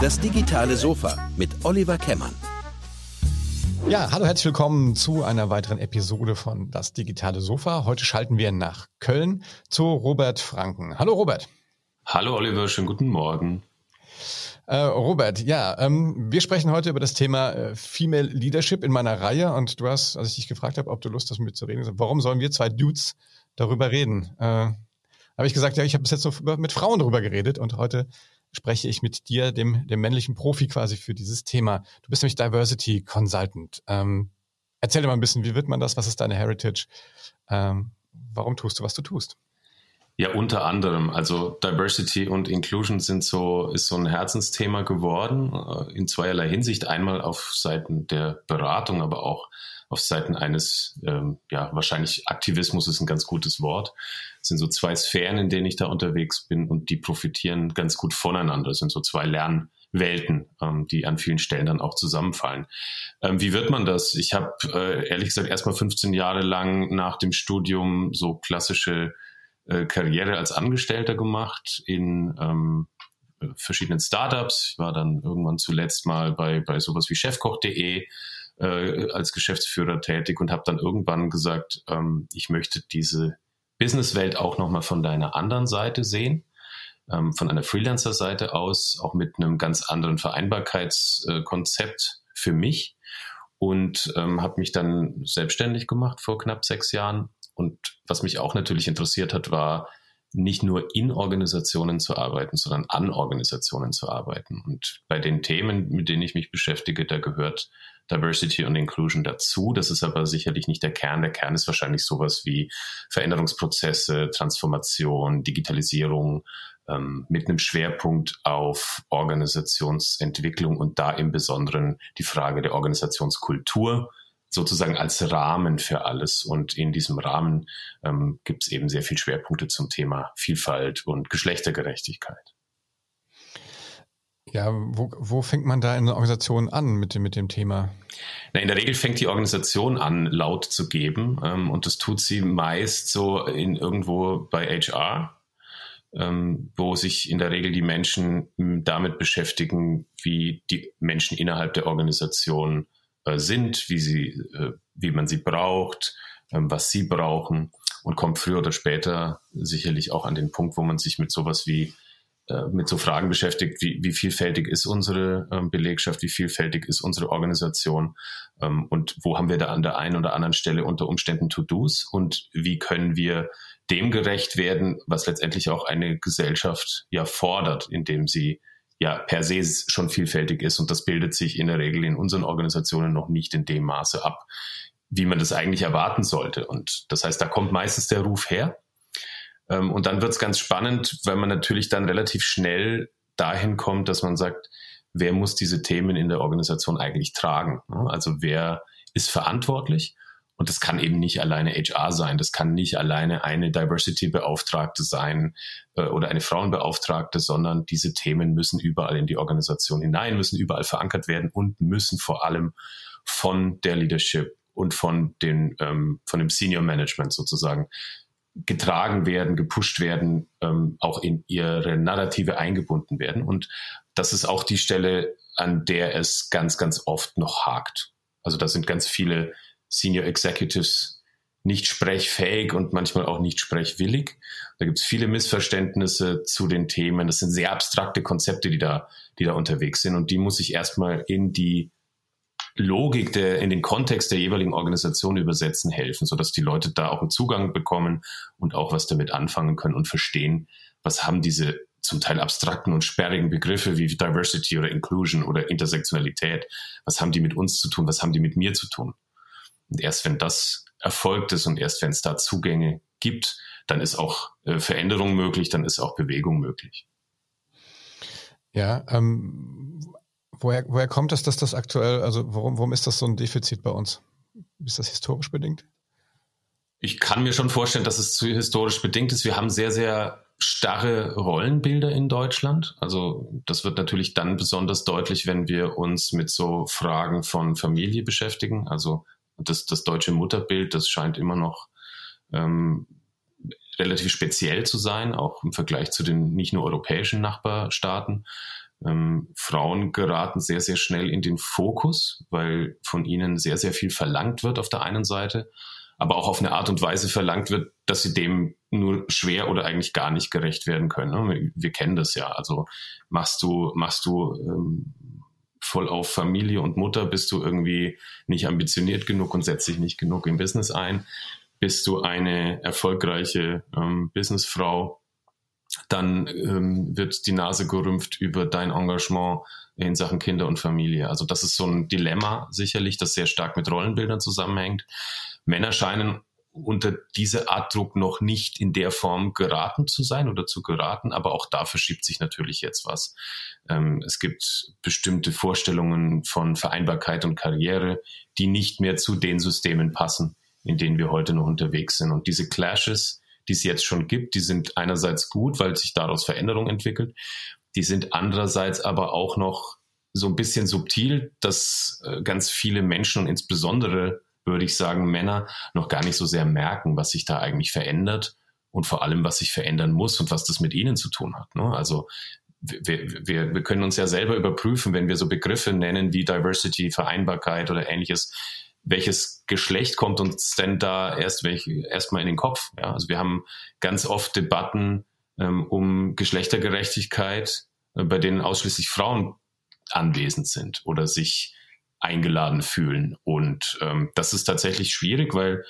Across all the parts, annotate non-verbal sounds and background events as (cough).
Das digitale Sofa mit Oliver Kemmern. Ja, hallo, herzlich willkommen zu einer weiteren Episode von Das digitale Sofa. Heute schalten wir nach Köln zu Robert Franken. Hallo Robert. Hallo Oliver, schönen guten Morgen. Äh, Robert, ja, ähm, wir sprechen heute über das Thema äh, Female Leadership in meiner Reihe und du hast, als ich dich gefragt habe, ob du Lust hast, mit mir zu reden, gesagt, warum sollen wir zwei Dudes darüber reden? Äh, habe ich gesagt, ja, ich habe bis jetzt nur mit Frauen darüber geredet und heute spreche ich mit dir, dem, dem männlichen Profi quasi für dieses Thema. Du bist nämlich Diversity Consultant. Ähm, erzähl dir mal ein bisschen, wie wird man das? Was ist deine Heritage? Ähm, warum tust du, was du tust? Ja, unter anderem. Also Diversity und Inclusion sind so, ist so ein Herzensthema geworden, äh, in zweierlei Hinsicht. Einmal auf Seiten der Beratung, aber auch auf Seiten eines, ähm, ja, wahrscheinlich Aktivismus ist ein ganz gutes Wort. Es sind so zwei Sphären, in denen ich da unterwegs bin und die profitieren ganz gut voneinander. Es sind so zwei Lernwelten, ähm, die an vielen Stellen dann auch zusammenfallen. Ähm, wie wird man das? Ich habe äh, ehrlich gesagt erstmal 15 Jahre lang nach dem Studium so klassische äh, Karriere als Angestellter gemacht in ähm, verschiedenen Startups. Ich war dann irgendwann zuletzt mal bei, bei sowas wie chefkoch.de äh, als Geschäftsführer tätig und habe dann irgendwann gesagt, ähm, ich möchte diese Businesswelt auch nochmal von deiner anderen Seite sehen, ähm, von einer Freelancer-Seite aus, auch mit einem ganz anderen Vereinbarkeitskonzept für mich und ähm, habe mich dann selbstständig gemacht vor knapp sechs Jahren und was mich auch natürlich interessiert hat, war nicht nur in Organisationen zu arbeiten, sondern an Organisationen zu arbeiten. Und bei den Themen, mit denen ich mich beschäftige, da gehört Diversity und Inclusion dazu. Das ist aber sicherlich nicht der Kern. Der Kern ist wahrscheinlich sowas wie Veränderungsprozesse, Transformation, Digitalisierung, ähm, mit einem Schwerpunkt auf Organisationsentwicklung und da im Besonderen die Frage der Organisationskultur sozusagen als Rahmen für alles. Und in diesem Rahmen ähm, gibt es eben sehr viele Schwerpunkte zum Thema Vielfalt und Geschlechtergerechtigkeit. Ja, wo, wo fängt man da in der Organisation an mit dem, mit dem Thema? Na, in der Regel fängt die Organisation an, laut zu geben. Ähm, und das tut sie meist so in irgendwo bei HR, ähm, wo sich in der Regel die Menschen damit beschäftigen, wie die Menschen innerhalb der Organisation äh, sind, wie sie, äh, wie man sie braucht, ähm, was sie brauchen und kommt früher oder später sicherlich auch an den Punkt, wo man sich mit sowas wie äh, mit so Fragen beschäftigt, wie, wie vielfältig ist unsere ähm, Belegschaft, wie vielfältig ist unsere Organisation ähm, und wo haben wir da an der einen oder anderen Stelle unter Umständen To-Dos und wie können wir dem gerecht werden, was letztendlich auch eine Gesellschaft ja fordert, indem sie ja per se schon vielfältig ist und das bildet sich in der Regel in unseren Organisationen noch nicht in dem Maße ab, wie man das eigentlich erwarten sollte. Und das heißt, da kommt meistens der Ruf her. Ähm, und dann wird es ganz spannend, weil man natürlich dann relativ schnell dahin kommt, dass man sagt, wer muss diese Themen in der Organisation eigentlich tragen? Also wer ist verantwortlich? Und das kann eben nicht alleine HR sein, das kann nicht alleine eine Diversity-Beauftragte sein äh, oder eine Frauenbeauftragte, sondern diese Themen müssen überall in die Organisation hinein, müssen überall verankert werden und müssen vor allem von der Leadership und von, den, ähm, von dem Senior Management sozusagen getragen werden, gepusht werden, ähm, auch in ihre Narrative eingebunden werden. Und das ist auch die Stelle, an der es ganz, ganz oft noch hakt. Also da sind ganz viele Senior Executives nicht sprechfähig und manchmal auch nicht sprechwillig. Da gibt es viele Missverständnisse zu den Themen. Das sind sehr abstrakte Konzepte, die da, die da unterwegs sind. Und die muss ich erstmal in die Logik der, in den Kontext der jeweiligen Organisation übersetzen helfen, sodass die Leute da auch einen Zugang bekommen und auch was damit anfangen können und verstehen, was haben diese zum Teil abstrakten und sperrigen Begriffe wie Diversity oder Inclusion oder Intersektionalität, was haben die mit uns zu tun, was haben die mit mir zu tun? Und erst wenn das erfolgt ist und erst wenn es da Zugänge gibt, dann ist auch äh, Veränderung möglich, dann ist auch Bewegung möglich. Ja, ähm, woher, woher kommt es, dass das aktuell, also warum, warum ist das so ein Defizit bei uns? Ist das historisch bedingt? Ich kann mir schon vorstellen, dass es zu historisch bedingt ist. Wir haben sehr, sehr starre Rollenbilder in Deutschland. Also das wird natürlich dann besonders deutlich, wenn wir uns mit so Fragen von Familie beschäftigen. Also das, das deutsche Mutterbild, das scheint immer noch ähm, relativ speziell zu sein, auch im Vergleich zu den nicht nur europäischen Nachbarstaaten. Ähm, Frauen geraten sehr, sehr schnell in den Fokus, weil von ihnen sehr, sehr viel verlangt wird auf der einen Seite, aber auch auf eine Art und Weise verlangt wird, dass sie dem nur schwer oder eigentlich gar nicht gerecht werden können. Ne? Wir kennen das ja. Also machst du, machst du ähm, voll auf Familie und Mutter, bist du irgendwie nicht ambitioniert genug und setzt dich nicht genug im Business ein, bist du eine erfolgreiche ähm, Businessfrau, dann ähm, wird die Nase gerümpft über dein Engagement in Sachen Kinder und Familie. Also das ist so ein Dilemma sicherlich, das sehr stark mit Rollenbildern zusammenhängt. Männer scheinen unter diese Art Druck noch nicht in der Form geraten zu sein oder zu geraten, aber auch da verschiebt sich natürlich jetzt was. Ähm, es gibt bestimmte Vorstellungen von Vereinbarkeit und Karriere, die nicht mehr zu den Systemen passen, in denen wir heute noch unterwegs sind. Und diese Clashes, die es jetzt schon gibt, die sind einerseits gut, weil sich daraus Veränderung entwickelt. Die sind andererseits aber auch noch so ein bisschen subtil, dass äh, ganz viele Menschen und insbesondere würde ich sagen, Männer noch gar nicht so sehr merken, was sich da eigentlich verändert und vor allem, was sich verändern muss und was das mit ihnen zu tun hat. Ne? Also wir, wir, wir können uns ja selber überprüfen, wenn wir so Begriffe nennen wie Diversity, Vereinbarkeit oder ähnliches, welches Geschlecht kommt uns denn da erst erstmal in den Kopf? Ja? Also wir haben ganz oft Debatten ähm, um Geschlechtergerechtigkeit, äh, bei denen ausschließlich Frauen anwesend sind oder sich eingeladen fühlen. Und ähm, das ist tatsächlich schwierig, weil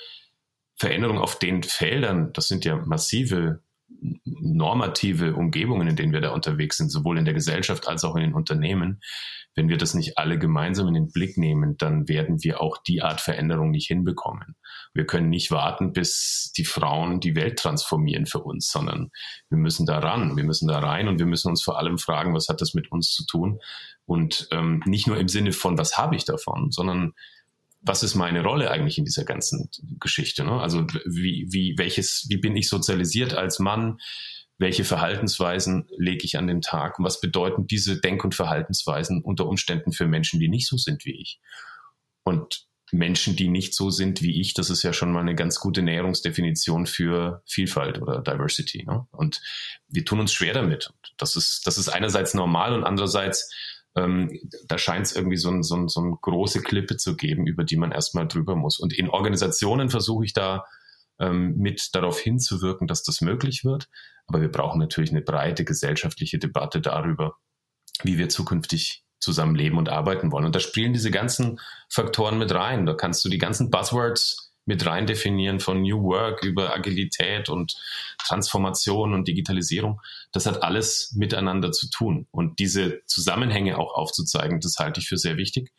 Veränderungen auf den Feldern, das sind ja massive normative Umgebungen, in denen wir da unterwegs sind, sowohl in der Gesellschaft als auch in den Unternehmen, wenn wir das nicht alle gemeinsam in den Blick nehmen, dann werden wir auch die Art Veränderung nicht hinbekommen. Wir können nicht warten, bis die Frauen die Welt transformieren für uns, sondern wir müssen da ran, wir müssen da rein und wir müssen uns vor allem fragen, was hat das mit uns zu tun? Und ähm, nicht nur im Sinne von, was habe ich davon, sondern was ist meine Rolle eigentlich in dieser ganzen Geschichte? Ne? Also wie, wie, welches, wie bin ich sozialisiert als Mann? welche Verhaltensweisen lege ich an den Tag und was bedeuten diese Denk- und Verhaltensweisen unter Umständen für Menschen, die nicht so sind wie ich. Und Menschen, die nicht so sind wie ich, das ist ja schon mal eine ganz gute Näherungsdefinition für Vielfalt oder Diversity. Ne? Und wir tun uns schwer damit. Das ist, das ist einerseits normal und andererseits, ähm, da scheint es irgendwie so, ein, so, ein, so eine große Klippe zu geben, über die man erstmal drüber muss. Und in Organisationen versuche ich da ähm, mit darauf hinzuwirken, dass das möglich wird. Aber wir brauchen natürlich eine breite gesellschaftliche Debatte darüber, wie wir zukünftig zusammenleben und arbeiten wollen. Und da spielen diese ganzen Faktoren mit rein. Da kannst du die ganzen Buzzwords mit rein definieren von New Work über Agilität und Transformation und Digitalisierung. Das hat alles miteinander zu tun. Und diese Zusammenhänge auch aufzuzeigen, das halte ich für sehr wichtig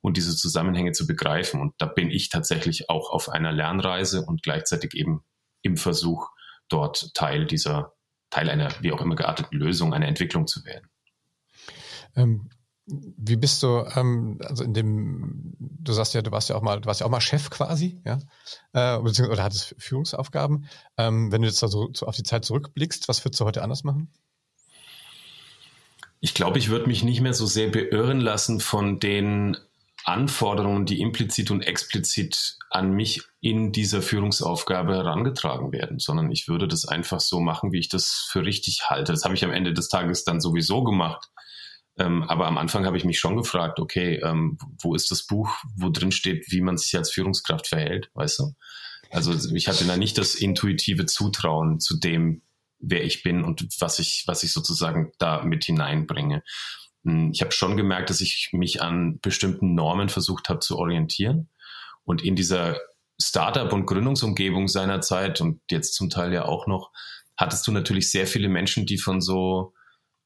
und diese Zusammenhänge zu begreifen. Und da bin ich tatsächlich auch auf einer Lernreise und gleichzeitig eben im Versuch, dort Teil dieser, Teil einer wie auch immer gearteten Lösung, einer Entwicklung zu werden. Ähm, wie bist du, ähm, also in dem, du sagst ja, du warst ja auch mal, du warst ja auch mal Chef quasi, ja, äh, beziehungsweise oder hattest Führungsaufgaben. Ähm, wenn du jetzt also auf die Zeit zurückblickst, was würdest du heute anders machen? Ich glaube, ich würde mich nicht mehr so sehr beirren lassen von den Anforderungen, die implizit und explizit an mich in dieser Führungsaufgabe herangetragen werden, sondern ich würde das einfach so machen, wie ich das für richtig halte. Das habe ich am Ende des Tages dann sowieso gemacht. Ähm, aber am Anfang habe ich mich schon gefragt, okay, ähm, wo ist das Buch, wo drin steht, wie man sich als Führungskraft verhält, weißt du? Also ich hatte da nicht das intuitive Zutrauen zu dem, wer ich bin und was ich, was ich sozusagen da mit hineinbringe. Hm, ich habe schon gemerkt, dass ich mich an bestimmten Normen versucht habe zu orientieren. Und in dieser Startup- und Gründungsumgebung seiner Zeit und jetzt zum Teil ja auch noch, hattest du natürlich sehr viele Menschen, die von so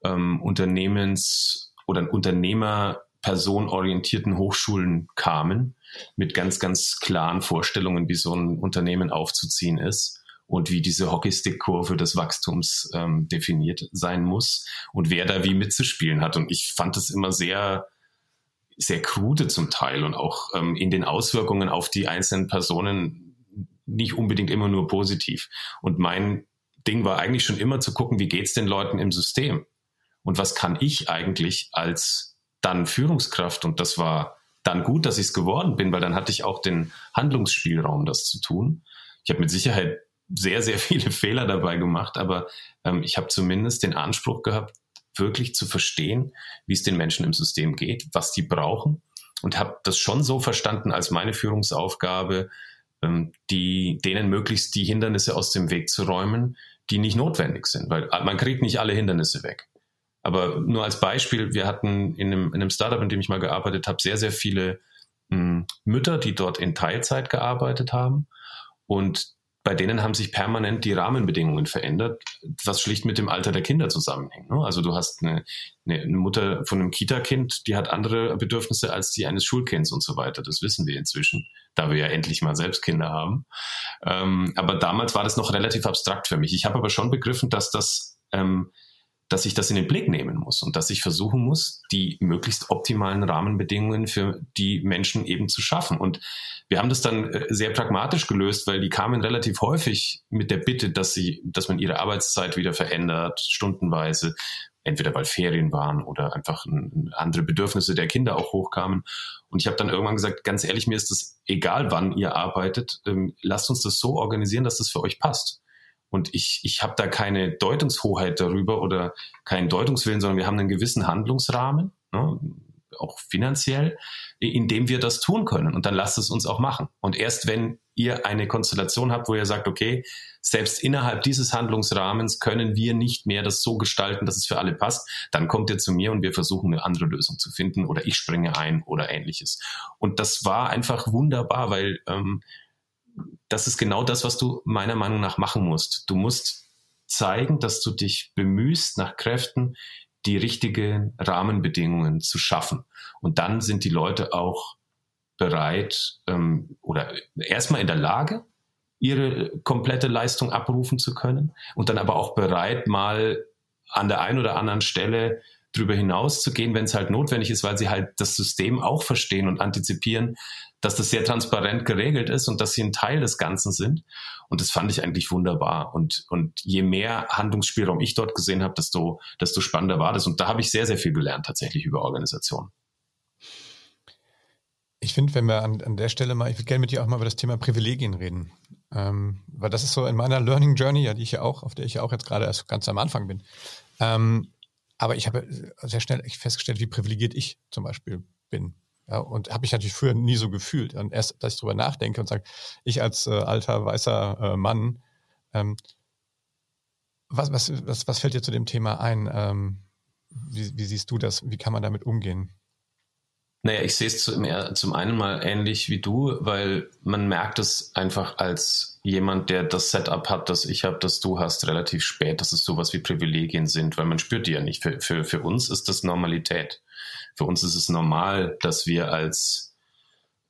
ähm, Unternehmens- oder Unternehmer-personorientierten Hochschulen kamen, mit ganz, ganz klaren Vorstellungen, wie so ein Unternehmen aufzuziehen ist und wie diese Hockeystick-Kurve des Wachstums ähm, definiert sein muss und wer da wie mitzuspielen hat. Und ich fand das immer sehr, sehr krude zum Teil und auch ähm, in den Auswirkungen auf die einzelnen Personen nicht unbedingt immer nur positiv. Und mein Ding war eigentlich schon immer zu gucken, wie geht's den Leuten im System? Und was kann ich eigentlich als dann Führungskraft? Und das war dann gut, dass ich es geworden bin, weil dann hatte ich auch den Handlungsspielraum, das zu tun. Ich habe mit Sicherheit sehr, sehr (laughs) viele Fehler dabei gemacht, aber ähm, ich habe zumindest den Anspruch gehabt, wirklich zu verstehen, wie es den Menschen im System geht, was die brauchen und habe das schon so verstanden als meine Führungsaufgabe, ähm, die, denen möglichst die Hindernisse aus dem Weg zu räumen, die nicht notwendig sind, weil man kriegt nicht alle Hindernisse weg. Aber nur als Beispiel, wir hatten in einem, in einem Startup, in dem ich mal gearbeitet habe, sehr, sehr viele mh, hm, Mütter, die dort in Teilzeit gearbeitet haben. Und bei denen haben sich permanent die Rahmenbedingungen verändert, was schlicht mit dem Alter der Kinder zusammenhängt. Ne? Also du hast eine, eine Mutter von einem Kita-Kind, die hat andere Bedürfnisse als die eines Schulkinds und so weiter. Das wissen wir inzwischen, da wir ja endlich mal selbst Kinder haben. Ähm, aber damals war das noch relativ abstrakt für mich. Ich habe aber schon begriffen, dass das ähm, dass ich das in den Blick nehmen muss und dass ich versuchen muss, die möglichst optimalen Rahmenbedingungen für die Menschen eben zu schaffen. Und wir haben das dann äh, sehr pragmatisch gelöst, weil die kamen relativ häufig mit der Bitte, dass sie, dass man ihre Arbeitszeit wieder verändert, stundenweise, entweder weil Ferien waren oder einfach andere Bedürfnisse der Kinder auch hochkamen. Und ich habe dann irgendwann gesagt, ganz ehrlich, mir ist es egal, wann ihr arbeitet, ähm, lasst uns das so organisieren, dass das für euch passt. Und ich, ich habe da keine Deutungshoheit darüber oder keinen Deutungswillen, sondern wir haben einen gewissen Handlungsrahmen, ne, auch finanziell, in dem wir das tun können. Und dann lasst es uns auch machen. Und erst wenn ihr eine Konstellation habt, wo ihr sagt, okay, selbst innerhalb dieses Handlungsrahmens können wir nicht mehr das so gestalten, dass es für alle passt, dann kommt ihr zu mir und wir versuchen eine andere Lösung zu finden oder ich springe ein oder ähnliches. Und das war einfach wunderbar, weil ähm, das ist genau das, was du meiner Meinung nach machen musst. Du musst zeigen, dass du dich bemühst, nach Kräften die richtigen Rahmenbedingungen zu schaffen. Und dann sind die Leute auch bereit ähm, oder erstmal in der Lage, ihre komplette Leistung abrufen zu können und dann aber auch bereit, mal an der einen oder anderen Stelle drüber hinaus zu gehen, wenn es halt notwendig ist, weil sie halt das System auch verstehen und antizipieren, dass das sehr transparent geregelt ist und dass sie ein Teil des Ganzen sind. Und das fand ich eigentlich wunderbar. Und, und je mehr Handlungsspielraum ich dort gesehen habe, desto, desto spannender war das. Und da habe ich sehr, sehr viel gelernt tatsächlich über Organisation. Ich finde, wenn wir an, an der Stelle mal, ich würde gerne mit dir auch mal über das Thema Privilegien reden. Ähm, weil das ist so in meiner Learning Journey, ja, die ich ja auch, auf der ich ja auch jetzt gerade erst ganz am Anfang bin. Ähm, aber ich habe sehr schnell festgestellt, wie privilegiert ich zum Beispiel bin. Ja, und habe ich natürlich früher nie so gefühlt. Und erst, dass ich drüber nachdenke und sage, ich als äh, alter weißer äh, Mann, ähm, was, was, was, was fällt dir zu dem Thema ein? Ähm, wie, wie siehst du das? Wie kann man damit umgehen? Naja, ich sehe es zum, zum einen mal ähnlich wie du, weil man merkt es einfach als jemand, der das Setup hat, das ich habe, das du hast, relativ spät, dass es sowas wie Privilegien sind, weil man spürt die ja nicht. Für, für, für uns ist das Normalität. Für uns ist es normal, dass wir als,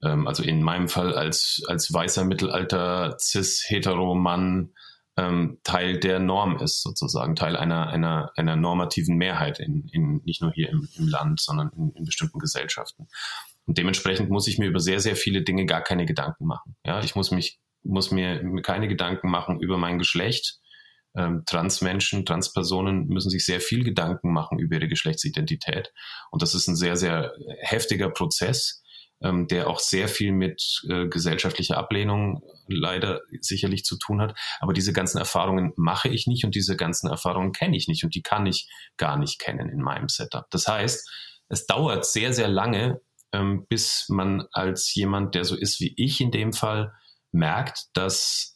ähm, also in meinem Fall als, als weißer Mittelalter cis-hetero-Mann ähm, Teil der Norm ist, sozusagen, Teil einer, einer, einer normativen Mehrheit, in, in, nicht nur hier im, im Land, sondern in, in bestimmten Gesellschaften. Und dementsprechend muss ich mir über sehr, sehr viele Dinge gar keine Gedanken machen. Ja, ich muss mich, muss mir keine Gedanken machen über mein Geschlecht, ähm, Transmenschen, Transpersonen müssen sich sehr viel Gedanken machen über ihre Geschlechtsidentität. Und das ist ein sehr, sehr heftiger Prozess, ähm, der auch sehr viel mit äh, gesellschaftlicher Ablehnung leider sicherlich zu tun hat. Aber diese ganzen Erfahrungen mache ich nicht und diese ganzen Erfahrungen kenne ich nicht und die kann ich gar nicht kennen in meinem Setup. Das heißt, es dauert sehr, sehr lange, ähm, bis man als jemand, der so ist wie ich in dem Fall, merkt, dass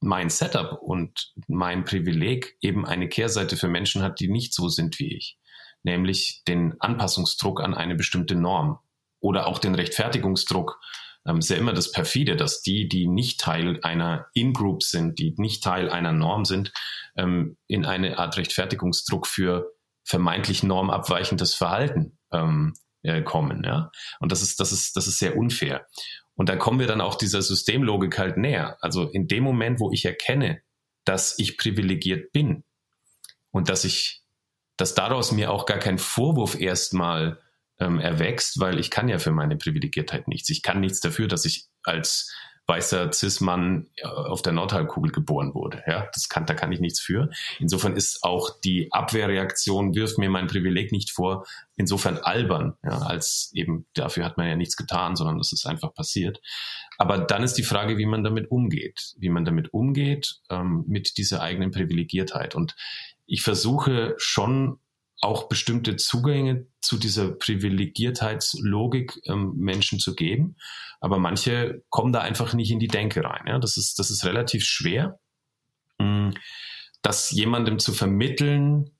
mein Setup und mein Privileg eben eine Kehrseite für Menschen hat, die nicht so sind wie ich, nämlich den Anpassungsdruck an eine bestimmte Norm oder auch den Rechtfertigungsdruck. Ähm, ist ja immer das perfide, dass die, die nicht Teil einer In-Group sind, die nicht Teil einer Norm sind, ähm, in eine Art Rechtfertigungsdruck für vermeintlich normabweichendes Verhalten ähm, äh, kommen. Ja? Und das ist, das ist, das ist sehr unfair. Und da kommen wir dann auch dieser Systemlogik halt näher. Also in dem Moment, wo ich erkenne, dass ich privilegiert bin und dass ich, dass daraus mir auch gar kein Vorwurf erstmal ähm, erwächst, weil ich kann ja für meine Privilegiertheit nichts. Ich kann nichts dafür, dass ich als weißer Cis-Mann äh, auf der Nordhalbkugel geboren wurde. Ja, das kann, da kann ich nichts für. Insofern ist auch die Abwehrreaktion, wirft mir mein Privileg nicht vor, insofern albern, ja, als eben dafür hat man ja nichts getan, sondern es ist einfach passiert. Aber dann ist die Frage, wie man damit umgeht, wie man damit umgeht ähm, mit dieser eigenen Privilegiertheit. Und ich versuche schon auch bestimmte Zugänge zu dieser Privilegiertheitslogik ähm, Menschen zu geben. Aber manche kommen da einfach nicht in die Denke rein. Ja? Das, ist, das ist relativ schwer, mh, das jemandem zu vermitteln,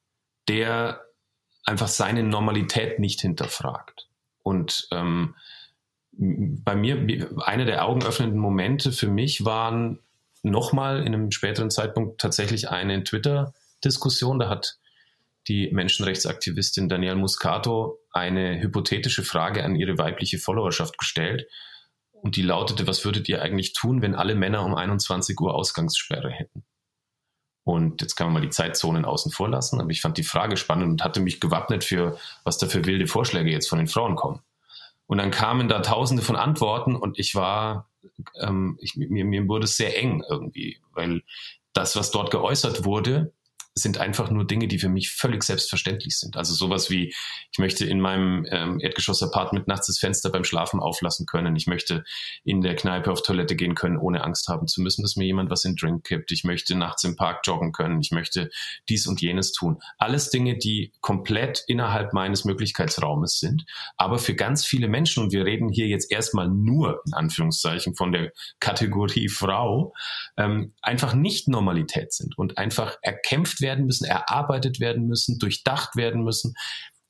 der einfach seine Normalität nicht hinterfragt. Und ähm, bei mir, einer der augenöffnenden Momente für mich waren nochmal in einem späteren Zeitpunkt tatsächlich eine Twitter-Diskussion. Da hat die Menschenrechtsaktivistin Danielle Muscato eine hypothetische Frage an ihre weibliche Followerschaft gestellt. Und die lautete, was würdet ihr eigentlich tun, wenn alle Männer um 21 Uhr Ausgangssperre hätten? Und jetzt kann man mal die Zeitzonen außen vor lassen, aber ich fand die Frage spannend und hatte mich gewappnet für, was da für wilde Vorschläge jetzt von den Frauen kommen. Und dann kamen da tausende von Antworten und ich war, ähm, ich, mir, mir wurde es sehr eng irgendwie, weil das, was dort geäußert wurde, sind einfach nur Dinge, die für mich völlig selbstverständlich sind. Also sowas wie, ich möchte in meinem ähm, Erdgeschoss-Apartment nachts das Fenster beim Schlafen auflassen können. Ich möchte in der Kneipe auf Toilette gehen können, ohne Angst haben zu müssen, dass mir jemand was in Drink kippt. Ich möchte nachts im Park joggen können. Ich möchte dies und jenes tun. Alles Dinge, die komplett innerhalb meines Möglichkeitsraumes sind. Aber für ganz viele Menschen, und wir reden hier jetzt erstmal nur in Anführungszeichen von der Kategorie Frau, ähm, einfach nicht Normalität sind und einfach erkämpft werden müssen, erarbeitet werden müssen, durchdacht werden müssen.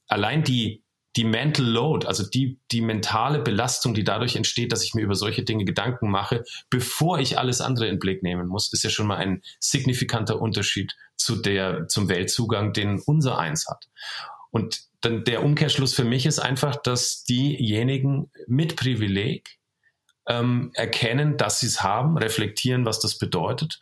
Allein die, die Mental Load, also die, die mentale Belastung, die dadurch entsteht, dass ich mir über solche Dinge Gedanken mache, bevor ich alles andere in Blick nehmen muss, ist ja schon mal ein signifikanter Unterschied zu der, zum Weltzugang, den unser eins hat. Und dann der Umkehrschluss für mich ist einfach, dass diejenigen mit Privileg ähm, erkennen, dass sie es haben, reflektieren, was das bedeutet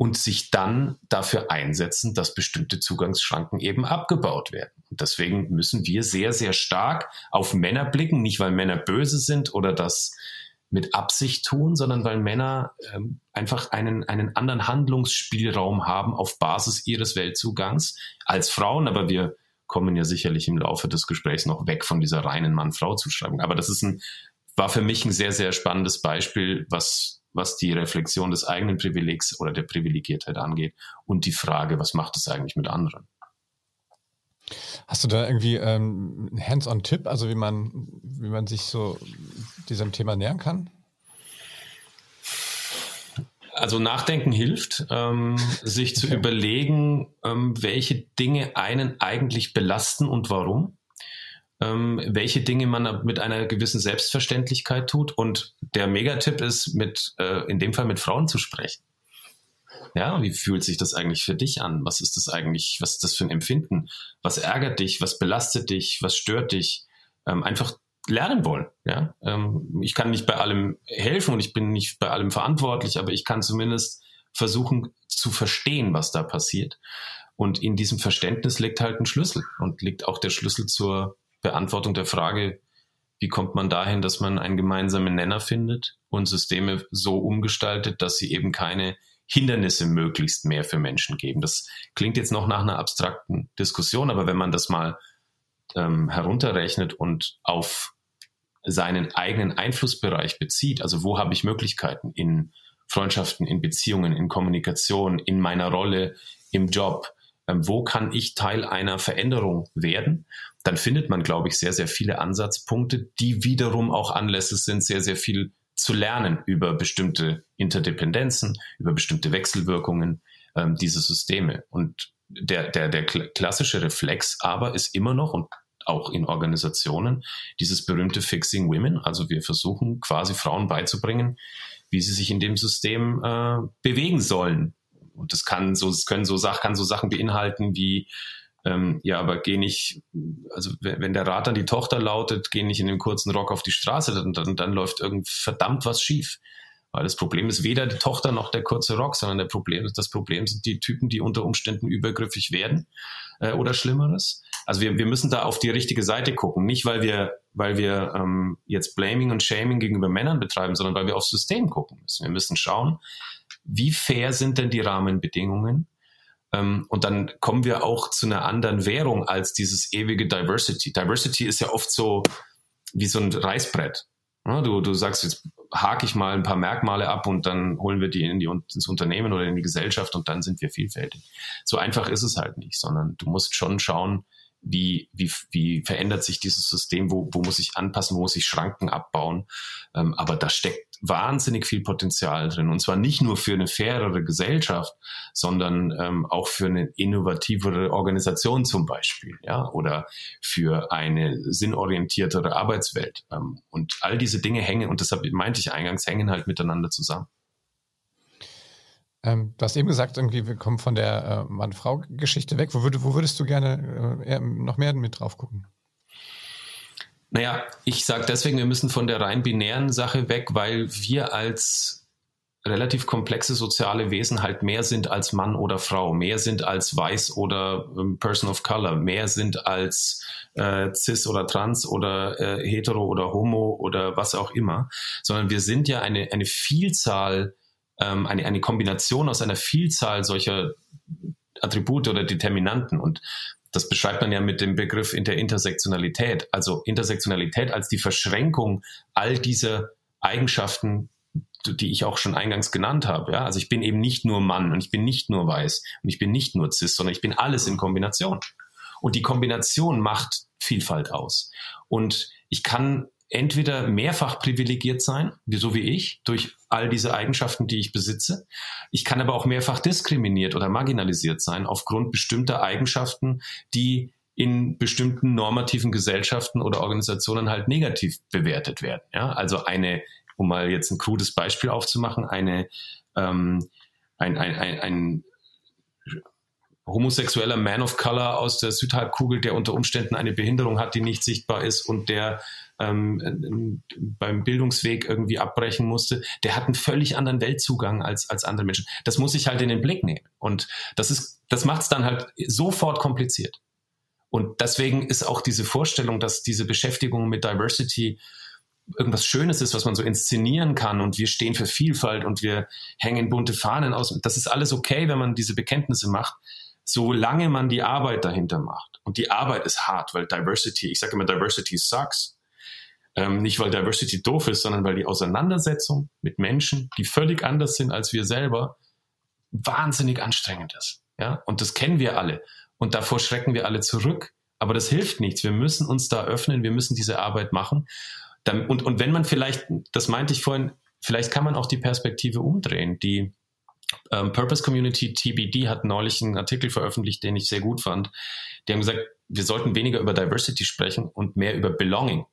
und sich dann dafür einsetzen, dass bestimmte Zugangsschranken eben abgebaut werden. Und deswegen müssen wir sehr, sehr stark auf Männer blicken, nicht weil Männer böse sind oder das mit Absicht tun, sondern weil Männer ähm, einfach einen, einen anderen Handlungsspielraum haben auf Basis ihres Weltzugangs als Frauen. Aber wir kommen ja sicherlich im Laufe des Gesprächs noch weg von dieser reinen Mann-Frau-Zuschreibung. Aber das ist ein, war für mich ein sehr, sehr spannendes Beispiel, was was die Reflexion des eigenen Privilegs oder der Privilegiertheit angeht und die Frage, was macht es eigentlich mit anderen? Hast du da irgendwie ähm, einen Hands-on-Tipp, also wie man, wie man sich so diesem Thema nähern kann? Also Nachdenken hilft, ähm, sich zu überlegen, ähm, welche Dinge einen eigentlich belasten und warum ähm, welche Dinge man mit einer gewissen Selbstverständlichkeit tut. Und der Megatipp ist, mit, äh, in dem Fall mit Frauen zu sprechen. Ja, wie fühlt sich das eigentlich für dich an? Was ist das eigentlich? Was ist das für ein Empfinden? Was ärgert dich? Was belastet dich? Was stört dich? Ähm, einfach lernen wollen. Ja, ähm, ich kann nicht bei allem helfen und ich bin nicht bei allem verantwortlich, aber ich kann zumindest versuchen zu verstehen, was da passiert. Und in diesem Verständnis liegt halt ein Schlüssel und liegt auch der Schlüssel zur Beantwortung der Frage, wie kommt man dahin, dass man einen gemeinsamen Nenner findet und Systeme so umgestaltet, dass sie eben keine Hindernisse möglichst mehr für Menschen geben. Das klingt jetzt noch nach einer abstrakten Diskussion, aber wenn man das mal ähm, herunterrechnet und auf seinen eigenen Einflussbereich bezieht, also wo habe ich Möglichkeiten in Freundschaften, in Beziehungen, in Kommunikation, in meiner Rolle im Job, wo kann ich Teil einer Veränderung werden, dann findet man, glaube ich, sehr, sehr viele Ansatzpunkte, die wiederum auch Anlässe sind, sehr, sehr viel zu lernen über bestimmte Interdependenzen, über bestimmte Wechselwirkungen ähm, dieser Systeme. Und der, der, der klassische Reflex aber ist immer noch und auch in Organisationen dieses berühmte Fixing Women. Also wir versuchen quasi Frauen beizubringen, wie sie sich in dem System äh, bewegen sollen. Und das kann so, das können so Sachen, kann so Sachen beinhalten wie ähm, ja, aber geh nicht, also wenn, der Rat an die Tochter lautet, geh nicht in dem kurzen Rock auf die Straße, dann, dann, dann läuft irgend verdammt was schief. Weil das Problem ist weder die Tochter noch der kurze Rock, sondern der Problem, das Problem sind die Typen, die unter Umständen übergriffig werden äh, oder Schlimmeres. Also wir, wir müssen da auf die richtige Seite gucken. Nicht, weil wir weil wir ähm, jetzt Blaming und Shaming gegenüber Männern betreiben, sondern weil wir aufs System gucken müssen. Wir müssen schauen, wie fair sind denn die Rahmenbedingungen? Ähm, und dann kommen wir auch zu einer anderen Währung als dieses ewige Diversity. Diversity ist ja oft so wie so ein Reißbrett. Du, du sagst, jetzt hake ich mal ein paar Merkmale ab und dann holen wir die, in die ins Unternehmen oder in die Gesellschaft und dann sind wir vielfältig. So einfach ist es halt nicht, sondern du musst schon schauen, wie, wie, wie verändert sich dieses System, wo, wo muss ich anpassen, wo muss ich Schranken abbauen. Ähm, aber da steckt wahnsinnig viel Potenzial drin. Und zwar nicht nur für eine fairere Gesellschaft, sondern ähm, auch für eine innovativere Organisation zum Beispiel, ja, oder für eine sinnorientiertere Arbeitswelt. Ähm, und all diese Dinge hängen, und deshalb meinte ich eingangs, hängen halt miteinander zusammen. Ähm, du hast eben gesagt, irgendwie, wir kommen von der äh, Mann-Frau-Geschichte weg. Wo, würd, wo, würdest du gerne äh, noch mehr mit drauf gucken? Naja, ich sage deswegen, wir müssen von der rein binären Sache weg, weil wir als relativ komplexe soziale Wesen halt mehr sind als Mann oder Frau, mehr sind als weiß oder ähm, Person of Color, mehr sind als äh, cis oder trans oder äh, hetero oder homo oder was auch immer, sondern wir sind ja eine, eine Vielzahl ähm, eine, eine Kombination aus einer Vielzahl solcher Attribute oder Determinanten. Und das beschreibt man ja mit dem Begriff in der Intersektionalität. Also Intersektionalität als die Verschränkung all dieser Eigenschaften, die ich auch schon eingangs genannt habe. Ja? Also ich bin eben nicht nur Mann und ich bin nicht nur weiß und ich bin nicht nur cis, sondern ich bin alles in Kombination. Und die Kombination macht Vielfalt aus. Und ich kann entweder mehrfach privilegiert sein, so wie ich, durch all diese Eigenschaften, die ich besitze. Ich kann aber auch mehrfach diskriminiert oder marginalisiert sein aufgrund bestimmter Eigenschaften, die in bestimmten normativen Gesellschaften oder Organisationen halt negativ bewertet werden. Ja? Also eine, um mal jetzt ein krudes Beispiel aufzumachen, eine ähm, ein, ein, ein, ein homosexueller Man of Color aus der Südhalbkugel, der unter Umständen eine Behinderung hat, die nicht sichtbar ist und der ähm, beim Bildungsweg irgendwie abbrechen musste, der hat einen völlig anderen Weltzugang als, als andere Menschen. Das muss ich halt in den Blick nehmen. Und das ist, das macht es dann halt sofort kompliziert. Und deswegen ist auch diese Vorstellung, dass diese Beschäftigung mit Diversity irgendwas Schönes ist, was man so inszenieren kann und wir stehen für Vielfalt und wir hängen bunte Fahnen aus. Das ist alles okay, wenn man diese Bekenntnisse macht solange man die Arbeit dahinter macht. Und die Arbeit ist hart, weil Diversity, ich sage immer, Diversity sucks. Ähm, nicht, weil Diversity doof ist, sondern weil die Auseinandersetzung mit Menschen, die völlig anders sind als wir selber, wahnsinnig anstrengend ist. Ja? Und das kennen wir alle. Und davor schrecken wir alle zurück. Aber das hilft nichts. Wir müssen uns da öffnen. Wir müssen diese Arbeit machen. Und, und wenn man vielleicht, das meinte ich vorhin, vielleicht kann man auch die Perspektive umdrehen. Die, ähm, Purpose Community TBD hat neulich einen Artikel veröffentlicht, den ich sehr gut fand. Die haben gesagt, wir sollten weniger über Diversity sprechen und mehr über Belonging.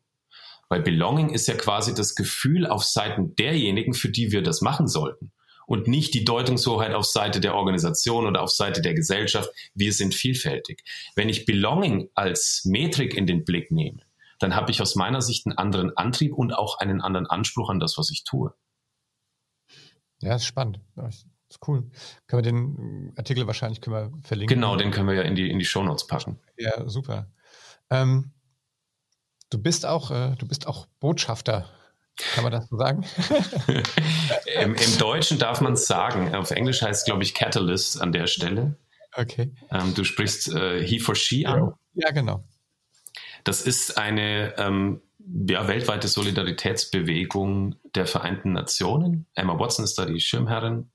Weil Belonging ist ja quasi das Gefühl auf Seiten derjenigen, für die wir das machen sollten. Und nicht die Deutungshoheit auf Seite der Organisation oder auf Seite der Gesellschaft. Wir sind vielfältig. Wenn ich Belonging als Metrik in den Blick nehme, dann habe ich aus meiner Sicht einen anderen Antrieb und auch einen anderen Anspruch an das, was ich tue. Ja, ist spannend. Das ist cool. Können wir den Artikel wahrscheinlich können wir verlinken? Genau, den können wir ja in die, in die Shownotes packen. Ja, super. Ähm, du bist auch, äh, du bist auch Botschafter. Kann man das so sagen? (laughs) Im, Im, Deutschen darf man es sagen. Auf Englisch heißt es, glaube ich, Catalyst an der Stelle. Okay. Ähm, du sprichst äh, He for She an. Ja, genau. Das ist eine ähm, ja, weltweite Solidaritätsbewegung der Vereinten Nationen. Emma Watson ist da die Schirmherrin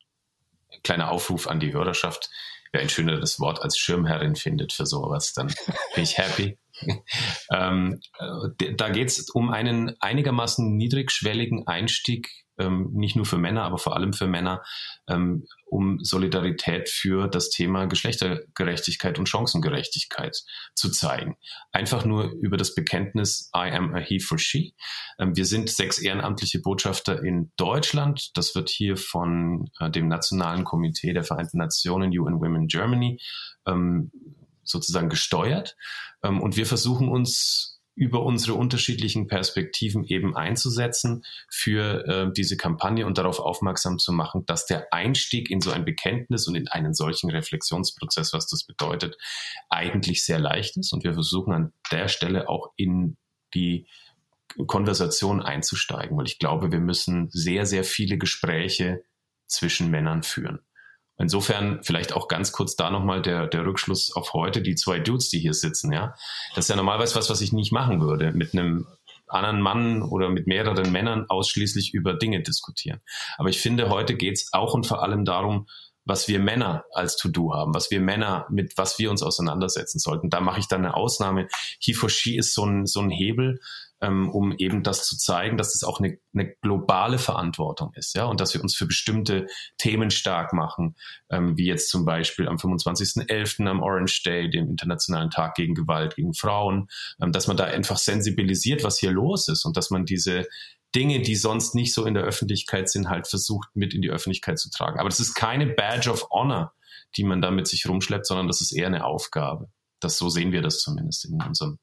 kleiner Aufruf an die Hörerschaft. Wer ein schöneres Wort als Schirmherrin findet für sowas, dann bin ich happy. (laughs) ähm, äh, da geht es um einen einigermaßen niedrigschwelligen Einstieg ähm, nicht nur für Männer, aber vor allem für Männer, ähm, um Solidarität für das Thema Geschlechtergerechtigkeit und Chancengerechtigkeit zu zeigen. Einfach nur über das Bekenntnis I am a he for she. Ähm, wir sind sechs ehrenamtliche Botschafter in Deutschland. Das wird hier von äh, dem Nationalen Komitee der Vereinten Nationen UN Women Germany ähm, sozusagen gesteuert. Ähm, und wir versuchen uns über unsere unterschiedlichen Perspektiven eben einzusetzen für äh, diese Kampagne und darauf aufmerksam zu machen, dass der Einstieg in so ein Bekenntnis und in einen solchen Reflexionsprozess, was das bedeutet, eigentlich sehr leicht ist. Und wir versuchen an der Stelle auch in die Konversation einzusteigen, weil ich glaube, wir müssen sehr, sehr viele Gespräche zwischen Männern führen. Insofern vielleicht auch ganz kurz da nochmal der, der Rückschluss auf heute, die zwei Dudes, die hier sitzen, ja. Das ist ja normalerweise was, was ich nicht machen würde, mit einem anderen Mann oder mit mehreren Männern ausschließlich über Dinge diskutieren. Aber ich finde, heute geht's auch und vor allem darum, was wir Männer als To-Do haben, was wir Männer mit was wir uns auseinandersetzen sollten. Da mache ich dann eine Ausnahme. He for She ist so ein, so ein Hebel, ähm, um eben das zu zeigen, dass es auch eine, eine globale Verantwortung ist, ja, und dass wir uns für bestimmte Themen stark machen, ähm, wie jetzt zum Beispiel am 25.11. am Orange Day, dem Internationalen Tag gegen Gewalt gegen Frauen, ähm, dass man da einfach sensibilisiert, was hier los ist und dass man diese Dinge, die sonst nicht so in der Öffentlichkeit sind, halt versucht mit in die Öffentlichkeit zu tragen. Aber das ist keine Badge of Honor, die man da mit sich rumschleppt, sondern das ist eher eine Aufgabe. Das so sehen wir das zumindest in unserem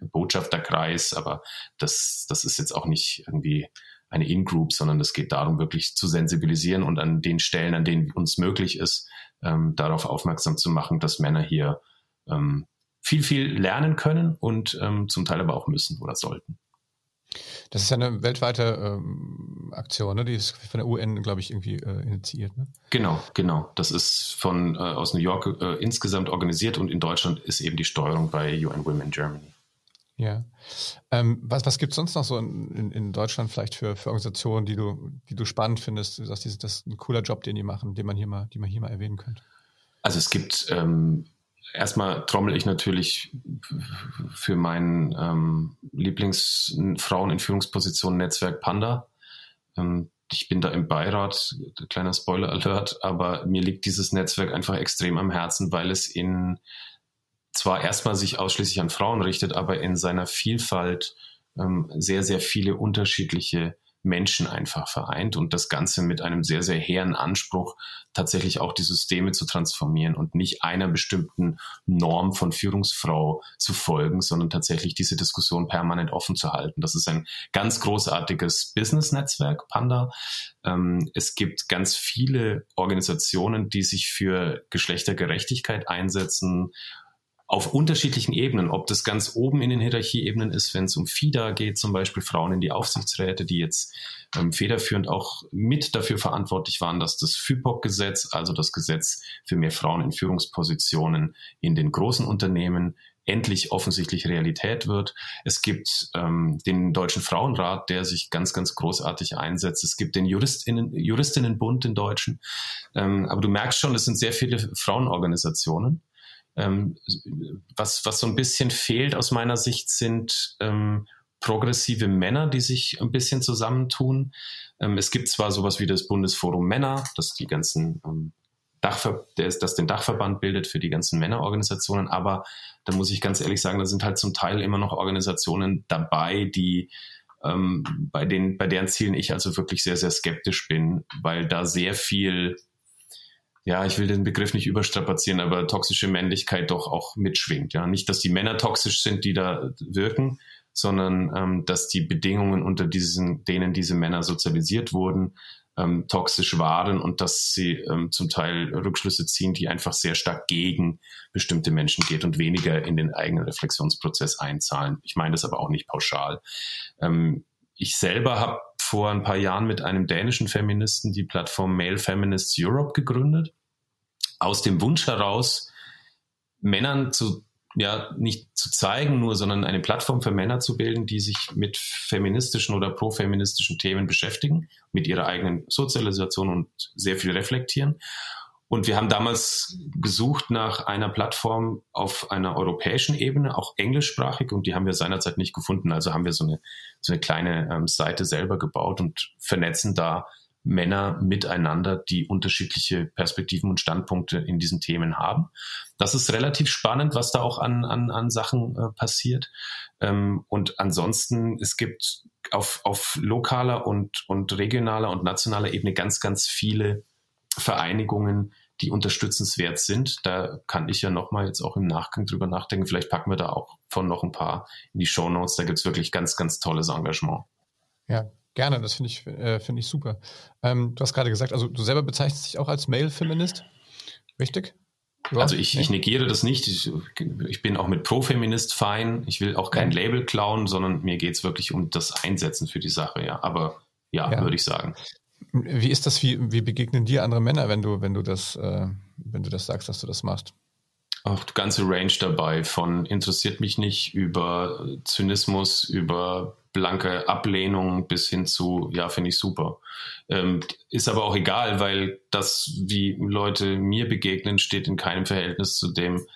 Botschafterkreis, aber das, das ist jetzt auch nicht irgendwie eine In-Group, sondern es geht darum, wirklich zu sensibilisieren und an den Stellen, an denen uns möglich ist, ähm, darauf aufmerksam zu machen, dass Männer hier ähm, viel, viel lernen können und ähm, zum Teil aber auch müssen oder sollten. Das ist ja eine weltweite ähm, Aktion, ne? die ist von der UN, glaube ich, irgendwie äh, initiiert. Ne? Genau, genau. Das ist von äh, aus New York äh, insgesamt organisiert und in Deutschland ist eben die Steuerung bei UN Women Germany. Ja. Ähm, was was gibt es sonst noch so in, in, in, Deutschland vielleicht für, für Organisationen, die du, die du spannend findest? Du sagst, das ist ein cooler Job, den die machen, den man hier mal, die man hier mal erwähnen könnte. Also es gibt ähm, erstmal trommel ich natürlich für mein ähm, Lieblingsfrauen in Führungspositionen Netzwerk Panda. Ähm, ich bin da im Beirat, kleiner Spoiler Alert, aber mir liegt dieses Netzwerk einfach extrem am Herzen, weil es in zwar erstmal sich ausschließlich an Frauen richtet, aber in seiner Vielfalt ähm, sehr, sehr viele unterschiedliche Menschen einfach vereint und das Ganze mit einem sehr, sehr hehren Anspruch, tatsächlich auch die Systeme zu transformieren und nicht einer bestimmten Norm von Führungsfrau zu folgen, sondern tatsächlich diese Diskussion permanent offen zu halten. Das ist ein ganz großartiges Business-Netzwerk, Panda. Ähm, es gibt ganz viele Organisationen, die sich für Geschlechtergerechtigkeit einsetzen auf unterschiedlichen Ebenen, ob das ganz oben in den Hierarchieebenen ist, wenn es um FIDA geht, zum Beispiel Frauen in die Aufsichtsräte, die jetzt ähm, federführend auch mit dafür verantwortlich waren, dass das FIPOC-Gesetz, also das Gesetz für mehr Frauen in Führungspositionen in den großen Unternehmen, endlich offensichtlich Realität wird. Es gibt ähm, den Deutschen Frauenrat, der sich ganz, ganz großartig einsetzt. Es gibt den Juristinnen, Juristinnenbund, den Deutschen. Ähm, aber du merkst schon, es sind sehr viele Frauenorganisationen. Ähm, was, was so ein bisschen fehlt aus meiner Sicht sind ähm, progressive Männer, die sich ein bisschen zusammentun. Ähm, es gibt zwar sowas wie das Bundesforum Männer, das die ganzen ähm, Dachver ist, das den Dachverband bildet für die ganzen Männerorganisationen, aber da muss ich ganz ehrlich sagen, da sind halt zum Teil immer noch Organisationen dabei, die ähm, bei, den, bei deren Zielen ich also wirklich sehr, sehr skeptisch bin, weil da sehr viel ja, ich will den Begriff nicht überstrapazieren, aber toxische Männlichkeit doch auch mitschwingt. Ja, nicht, dass die Männer toxisch sind, die da wirken, sondern ähm, dass die Bedingungen unter diesen, denen diese Männer sozialisiert wurden, ähm, toxisch waren und dass sie ähm, zum Teil Rückschlüsse ziehen, die einfach sehr stark gegen bestimmte Menschen geht und weniger in den eigenen Reflexionsprozess einzahlen. Ich meine das aber auch nicht pauschal. Ähm, ich selber habe vor ein paar Jahren mit einem dänischen Feministen die Plattform Male Feminists Europe gegründet. Aus dem Wunsch heraus, Männern zu, ja, nicht zu zeigen nur, sondern eine Plattform für Männer zu bilden, die sich mit feministischen oder profeministischen Themen beschäftigen, mit ihrer eigenen Sozialisation und sehr viel reflektieren. Und wir haben damals gesucht nach einer Plattform auf einer europäischen Ebene, auch englischsprachig, und die haben wir seinerzeit nicht gefunden. Also haben wir so eine, so eine kleine ähm, Seite selber gebaut und vernetzen da Männer miteinander, die unterschiedliche Perspektiven und Standpunkte in diesen Themen haben. Das ist relativ spannend, was da auch an, an, an Sachen äh, passiert. Ähm, und ansonsten, es gibt auf, auf lokaler und, und regionaler und nationaler Ebene ganz, ganz viele Vereinigungen, die unterstützenswert sind. Da kann ich ja nochmal jetzt auch im Nachgang drüber nachdenken. Vielleicht packen wir da auch von noch ein paar in die Show Notes. Da gibt's wirklich ganz, ganz tolles Engagement. Ja, gerne. Das finde ich, äh, finde ich super. Ähm, du hast gerade gesagt, also du selber bezeichnest dich auch als Male-Feminist, richtig? Ja, also ich, ich, negiere das nicht. Ich, ich, bin auch mit Profeminist fein. Ich will auch kein ja. Label klauen, sondern mir geht es wirklich um das Einsetzen für die Sache, ja. Aber ja, ja. würde ich sagen. Wie ist das, wie, wie begegnen dir andere Männer, wenn du, wenn du das, äh, wenn du das sagst, dass du das machst? Auch die ganze Range dabei, von interessiert mich nicht über Zynismus, über blanke Ablehnung bis hin zu, ja, finde ich super. Ähm, ist aber auch egal, weil das, wie Leute mir begegnen, steht in keinem Verhältnis zu dem,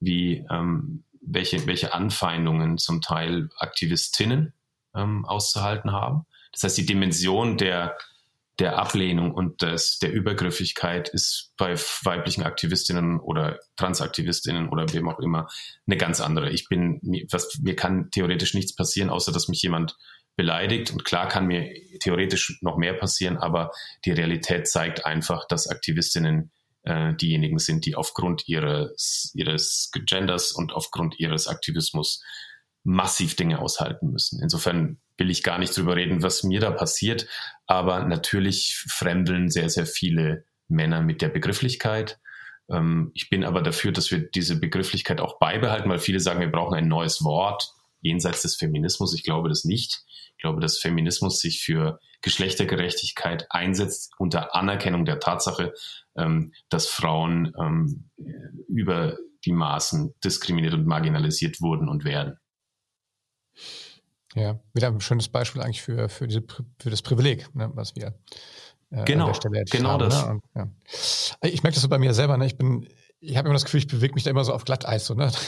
wie ähm, welche, welche Anfeindungen zum Teil Aktivistinnen ähm, auszuhalten haben. Das heißt, die Dimension der der Ablehnung und des, der Übergriffigkeit ist bei weiblichen Aktivistinnen oder Transaktivistinnen oder wem auch immer eine ganz andere. Ich bin, was, mir kann theoretisch nichts passieren, außer dass mich jemand beleidigt. Und klar kann mir theoretisch noch mehr passieren, aber die Realität zeigt einfach, dass Aktivistinnen äh, diejenigen sind, die aufgrund ihres, ihres Genders und aufgrund ihres Aktivismus massiv Dinge aushalten müssen. Insofern will ich gar nicht drüber reden, was mir da passiert, aber natürlich fremdeln sehr, sehr viele Männer mit der Begrifflichkeit. Ähm, ich bin aber dafür, dass wir diese Begrifflichkeit auch beibehalten, weil viele sagen, wir brauchen ein neues Wort jenseits des Feminismus. Ich glaube das nicht. Ich glaube, dass Feminismus sich für Geschlechtergerechtigkeit einsetzt unter Anerkennung der Tatsache, ähm, dass Frauen ähm, über die Maßen diskriminiert und marginalisiert wurden und werden. Ja, wieder ein schönes Beispiel eigentlich für, für, diese, für das Privileg, ne, was wir äh, genau, an der Stelle genau haben, das. Ne? Und, ja. Ich merke das so bei mir selber, ne? ich bin ich habe immer das Gefühl, ich bewege mich da immer so auf Glatteis so, ne? (laughs)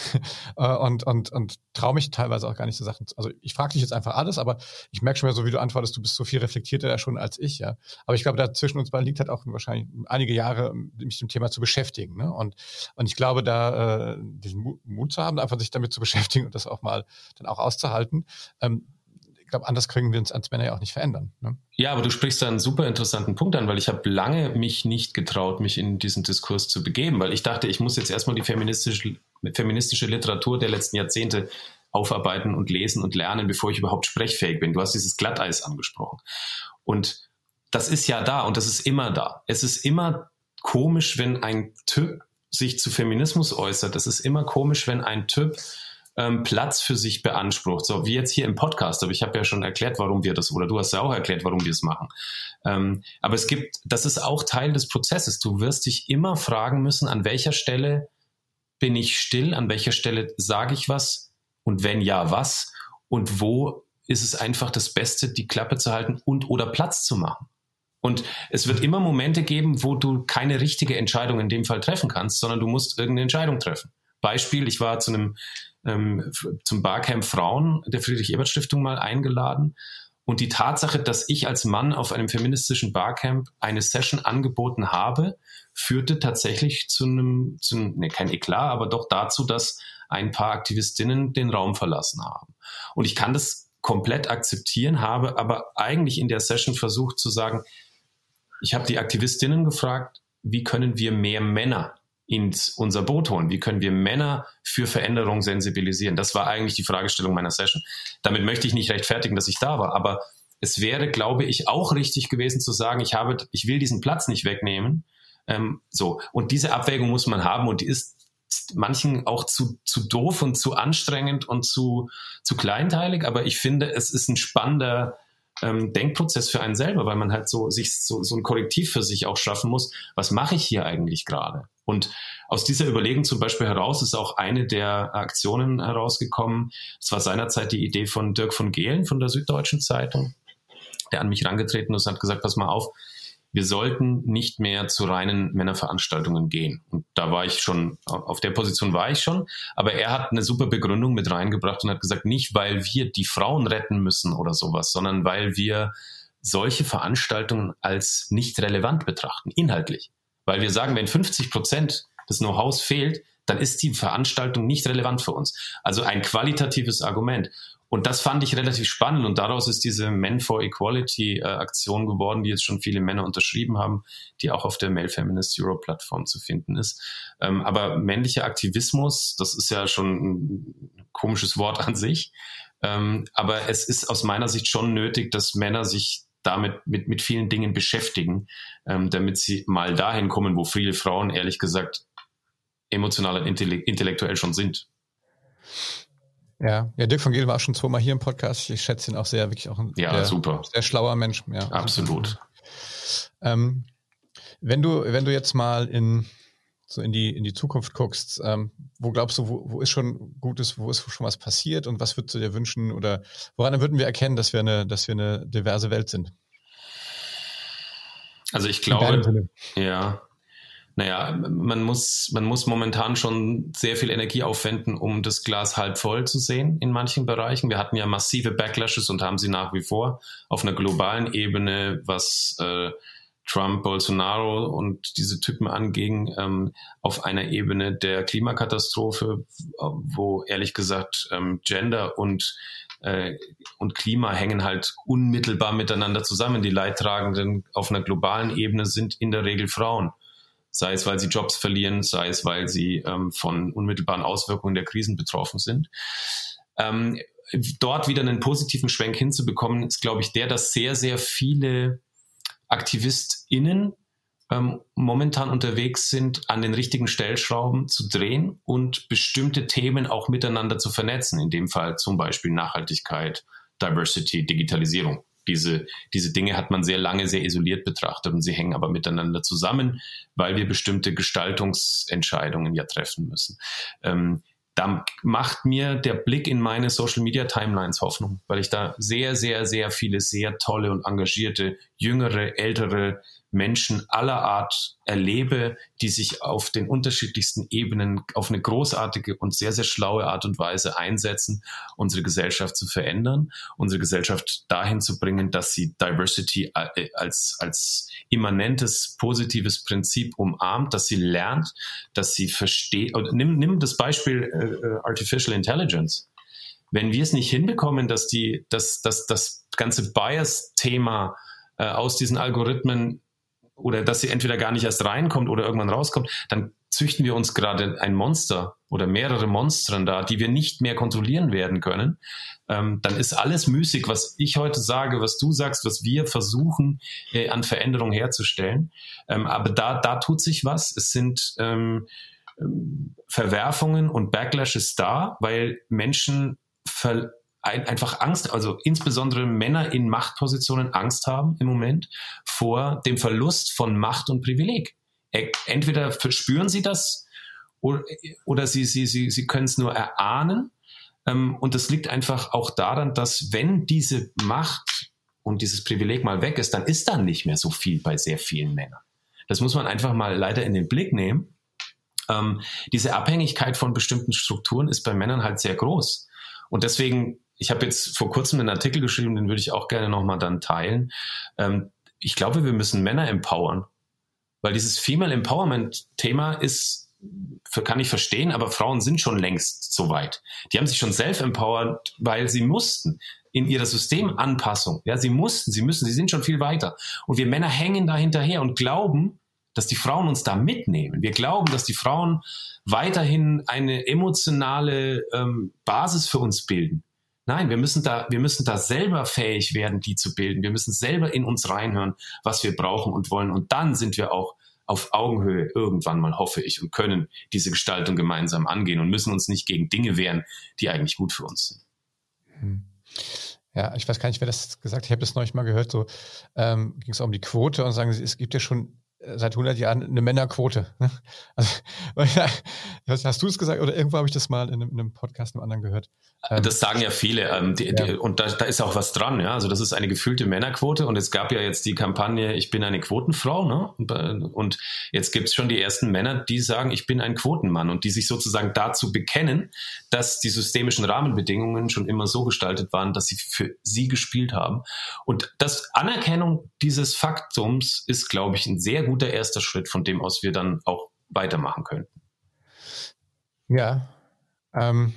Äh, und, und, und traue mich teilweise auch gar nicht so Sachen. Also ich frage dich jetzt einfach alles, aber ich merke schon mal so, wie du antwortest, du bist so viel reflektierter da schon als ich, ja. Aber ich glaube, da zwischen uns beiden liegt halt auch wahrscheinlich einige Jahre, mich dem Thema zu beschäftigen. Ne? Und, und ich glaube, da äh, diesen Mut zu haben, einfach sich damit zu (laughs) beschäftigen und das auch mal dann auch auszuhalten. Ähm, ich glaube, anders kriegen wir uns als Männer ja auch nicht verändern. Ne? Ja, aber du sprichst da einen super interessanten Punkt an, weil ich habe lange mich nicht getraut, mich in diesen Diskurs zu begeben, weil ich dachte, ich muss jetzt erstmal die feministische, feministische Literatur der letzten Jahrzehnte aufarbeiten und lesen und lernen, bevor ich überhaupt sprechfähig bin. Du hast dieses Glatteis angesprochen. Und das ist ja da und das ist immer da. Es ist immer komisch, wenn ein Typ sich zu Feminismus äußert. Es ist immer komisch, wenn ein Typ ähm, Platz für sich beansprucht. So wie jetzt hier im Podcast, aber ich habe ja schon erklärt, warum wir das, oder du hast ja auch erklärt, warum wir es machen. Ähm, aber es gibt, das ist auch Teil des Prozesses. Du wirst dich immer fragen müssen, an welcher Stelle bin ich still, an welcher Stelle sage ich was und wenn ja, was und wo ist es einfach das Beste, die Klappe zu halten und oder Platz zu machen. Und es wird immer Momente geben, wo du keine richtige Entscheidung in dem Fall treffen kannst, sondern du musst irgendeine Entscheidung treffen. Beispiel, ich war zu einem ähm, zum Barcamp Frauen der Friedrich-Ebert-Stiftung mal eingeladen. Und die Tatsache, dass ich als Mann auf einem feministischen Barcamp eine Session angeboten habe, führte tatsächlich zu einem, zu, ne, kein Eklat, aber doch dazu, dass ein paar Aktivistinnen den Raum verlassen haben. Und ich kann das komplett akzeptieren, habe aber eigentlich in der Session versucht zu sagen, ich habe die Aktivistinnen gefragt, wie können wir mehr Männer ins unser Boot holen? Wie können wir Männer für Veränderung sensibilisieren? Das war eigentlich die Fragestellung meiner Session. Damit möchte ich nicht rechtfertigen, dass ich da war, aber es wäre, glaube ich, auch richtig gewesen zu sagen, ich habe, ich will diesen Platz nicht wegnehmen. Ähm, so. Und diese Abwägung muss man haben und die ist manchen auch zu, zu doof und zu anstrengend und zu, zu kleinteilig, aber ich finde, es ist ein spannender ähm, Denkprozess für einen selber, weil man halt so sich so, so ein Korrektiv für sich auch schaffen muss. Was mache ich hier eigentlich gerade? Und aus dieser Überlegung zum Beispiel heraus ist auch eine der Aktionen herausgekommen. Es war seinerzeit die Idee von Dirk von Gehlen von der Süddeutschen Zeitung, der an mich herangetreten ist und hat gesagt, pass mal auf, wir sollten nicht mehr zu reinen Männerveranstaltungen gehen. Und da war ich schon, auf der Position war ich schon, aber er hat eine super Begründung mit reingebracht und hat gesagt, nicht weil wir die Frauen retten müssen oder sowas, sondern weil wir solche Veranstaltungen als nicht relevant betrachten, inhaltlich. Weil wir sagen, wenn 50 Prozent des Know-hows fehlt, dann ist die Veranstaltung nicht relevant für uns. Also ein qualitatives Argument. Und das fand ich relativ spannend und daraus ist diese Men for Equality äh, Aktion geworden, die jetzt schon viele Männer unterschrieben haben, die auch auf der Male Feminist Euro Plattform zu finden ist. Ähm, aber männlicher Aktivismus, das ist ja schon ein komisches Wort an sich. Ähm, aber es ist aus meiner Sicht schon nötig, dass Männer sich damit mit, mit vielen Dingen beschäftigen, ähm, damit sie mal dahin kommen, wo viele Frauen ehrlich gesagt emotional und intellektuell schon sind. Ja, ja, Dirk von Gel war auch schon zweimal hier im Podcast. Ich schätze ihn auch sehr, wirklich auch ein ja, sehr, super. sehr schlauer Mensch. Ja, Absolut. Ähm, wenn du, wenn du jetzt mal in so in die in die Zukunft guckst, ähm, wo glaubst du, wo, wo ist schon Gutes, wo ist schon was passiert und was würdest du dir wünschen oder woran würden wir erkennen, dass wir eine, dass wir eine diverse Welt sind? Also ich glaube, ja, naja, man muss, man muss momentan schon sehr viel Energie aufwenden, um das Glas halb voll zu sehen in manchen Bereichen. Wir hatten ja massive Backlashes und haben sie nach wie vor auf einer globalen Ebene, was äh, Trump, Bolsonaro und diese Typen anging, ähm, auf einer Ebene der Klimakatastrophe, wo ehrlich gesagt ähm, Gender und äh, und Klima hängen halt unmittelbar miteinander zusammen. Die Leidtragenden auf einer globalen Ebene sind in der Regel Frauen sei es, weil sie Jobs verlieren, sei es, weil sie ähm, von unmittelbaren Auswirkungen der Krisen betroffen sind. Ähm, dort wieder einen positiven Schwenk hinzubekommen, ist, glaube ich, der, dass sehr, sehr viele AktivistInnen ähm, momentan unterwegs sind, an den richtigen Stellschrauben zu drehen und bestimmte Themen auch miteinander zu vernetzen. In dem Fall zum Beispiel Nachhaltigkeit, Diversity, Digitalisierung. Diese, diese Dinge hat man sehr lange sehr isoliert betrachtet und sie hängen aber miteinander zusammen, weil wir bestimmte Gestaltungsentscheidungen ja treffen müssen. Ähm, da macht mir der Blick in meine Social Media Timelines Hoffnung, weil ich da sehr, sehr, sehr viele sehr tolle und engagierte, jüngere, ältere Menschen aller Art erlebe, die sich auf den unterschiedlichsten Ebenen auf eine großartige und sehr, sehr schlaue Art und Weise einsetzen, unsere Gesellschaft zu verändern, unsere Gesellschaft dahin zu bringen, dass sie Diversity äh, als, als immanentes, positives Prinzip umarmt, dass sie lernt, dass sie versteht. Nimm, nimm das Beispiel äh, äh, Artificial Intelligence. Wenn wir es nicht hinbekommen, dass die, dass, dass das ganze Bias-Thema äh, aus diesen Algorithmen oder dass sie entweder gar nicht erst reinkommt oder irgendwann rauskommt, dann züchten wir uns gerade ein Monster oder mehrere Monstren da, die wir nicht mehr kontrollieren werden können. Ähm, dann ist alles müßig, was ich heute sage, was du sagst, was wir versuchen äh, an Veränderung herzustellen. Ähm, aber da, da tut sich was. Es sind ähm, ähm Verwerfungen und Backlashes da, weil Menschen ver ein, einfach Angst, also insbesondere Männer in Machtpositionen Angst haben im Moment vor dem Verlust von Macht und Privileg. Entweder verspüren sie das oder, oder sie, sie, sie, sie können es nur erahnen. Ähm, und das liegt einfach auch daran, dass wenn diese Macht und dieses Privileg mal weg ist, dann ist dann nicht mehr so viel bei sehr vielen Männern. Das muss man einfach mal leider in den Blick nehmen. Ähm, diese Abhängigkeit von bestimmten Strukturen ist bei Männern halt sehr groß. Und deswegen ich habe jetzt vor kurzem einen Artikel geschrieben, den würde ich auch gerne nochmal dann teilen. Ähm, ich glaube, wir müssen Männer empowern. Weil dieses Female Empowerment-Thema ist, kann ich verstehen, aber Frauen sind schon längst so weit. Die haben sich schon self-empowered, weil sie mussten in ihrer Systemanpassung. Ja, sie mussten, sie müssen, sie sind schon viel weiter. Und wir Männer hängen da hinterher und glauben, dass die Frauen uns da mitnehmen. Wir glauben, dass die Frauen weiterhin eine emotionale ähm, Basis für uns bilden. Nein, wir müssen da, wir müssen da selber fähig werden, die zu bilden. Wir müssen selber in uns reinhören, was wir brauchen und wollen. Und dann sind wir auch auf Augenhöhe irgendwann mal, hoffe ich, und können diese Gestaltung gemeinsam angehen und müssen uns nicht gegen Dinge wehren, die eigentlich gut für uns sind. Hm. Ja, ich weiß gar nicht, wer das gesagt hat. Ich habe das neulich mal gehört. So ähm, ging es auch um die Quote und sagen, es gibt ja schon seit 100 Jahren eine Männerquote. Ne? Also, (laughs) hast du es gesagt oder irgendwo habe ich das mal in einem, in einem Podcast einem anderen gehört? Ähm, das sagen ja viele ähm, die, ja. Die, und da, da, ist auch was dran. Ja? Also das ist eine gefühlte Männerquote und es gab ja jetzt die Kampagne Ich bin eine Quotenfrau. Ne? Und, und jetzt gibt es schon die ersten Männer, die sagen, ich bin ein Quotenmann und die sich sozusagen dazu bekennen, dass die systemischen Rahmenbedingungen schon immer so gestaltet waren, dass sie für sie gespielt haben. Und das Anerkennung dieses Faktums ist, glaube ich, ein sehr guter erster Schritt, von dem aus wir dann auch weitermachen könnten. Ja, ähm,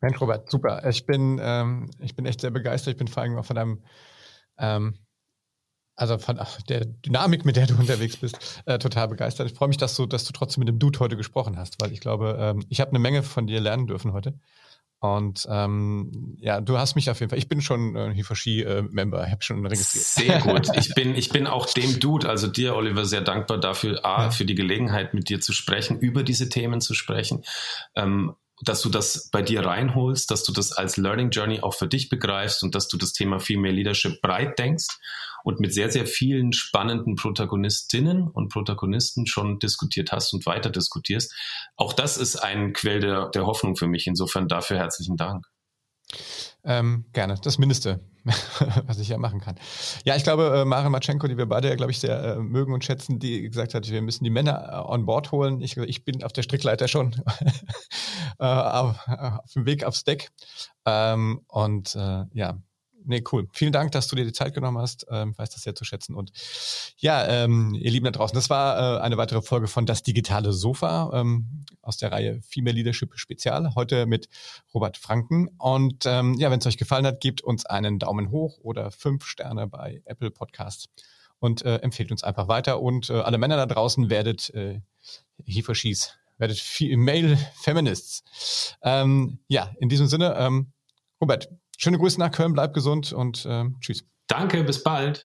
Mensch, Robert, super. Ich bin, ähm, ich bin echt sehr begeistert. Ich bin vor allem auch von deinem, ähm, also von der Dynamik, mit der du (laughs) unterwegs bist, äh, total begeistert. Ich freue mich, dass du, dass du trotzdem mit dem Dude heute gesprochen hast, weil ich glaube, ähm, ich habe eine Menge von dir lernen dürfen heute. Und ähm, ja, du hast mich auf jeden Fall, ich bin schon äh, Hifashi-Member, ich habe schon registriert. Sehr gut. (laughs) Ich bin, ich bin auch dem Dude, also dir, Oliver, sehr dankbar dafür, A, ja. für die Gelegenheit, mit dir zu sprechen, über diese Themen zu sprechen. Ähm, dass du das bei dir reinholst, dass du das als Learning Journey auch für dich begreifst und dass du das Thema Female Leadership breit denkst und mit sehr, sehr vielen spannenden Protagonistinnen und Protagonisten schon diskutiert hast und weiter diskutierst. Auch das ist ein Quell der, der Hoffnung für mich. Insofern dafür herzlichen Dank. Ähm, gerne, das Mindeste, (laughs) was ich ja machen kann. Ja, ich glaube, äh, Maren Matschenko, die wir beide ja, glaube ich, sehr äh, mögen und schätzen, die gesagt hat, wir müssen die Männer äh, on board holen. Ich, ich bin auf der Strickleiter schon (laughs) äh, auf, auf, dem Weg aufs Deck. Ähm, und äh, ja, nee, cool. Vielen Dank, dass du dir die Zeit genommen hast. Ähm, weiß das sehr zu schätzen. Und ja, ähm, ihr Lieben da draußen, das war äh, eine weitere Folge von Das digitale Sofa ähm, aus der Reihe Female Leadership Spezial. Heute mit Robert Franken. Und ähm, ja, wenn es euch gefallen hat, gebt uns einen Daumen hoch oder fünf Sterne bei Apple Podcasts und äh, empfehlt uns einfach weiter. Und äh, alle Männer da draußen werdet äh, Hieferschieß, werdet Female Feminists. Ähm, ja, in diesem Sinne, ähm, Robert, Schöne Grüße nach Köln, bleib gesund und äh, tschüss. Danke, bis bald.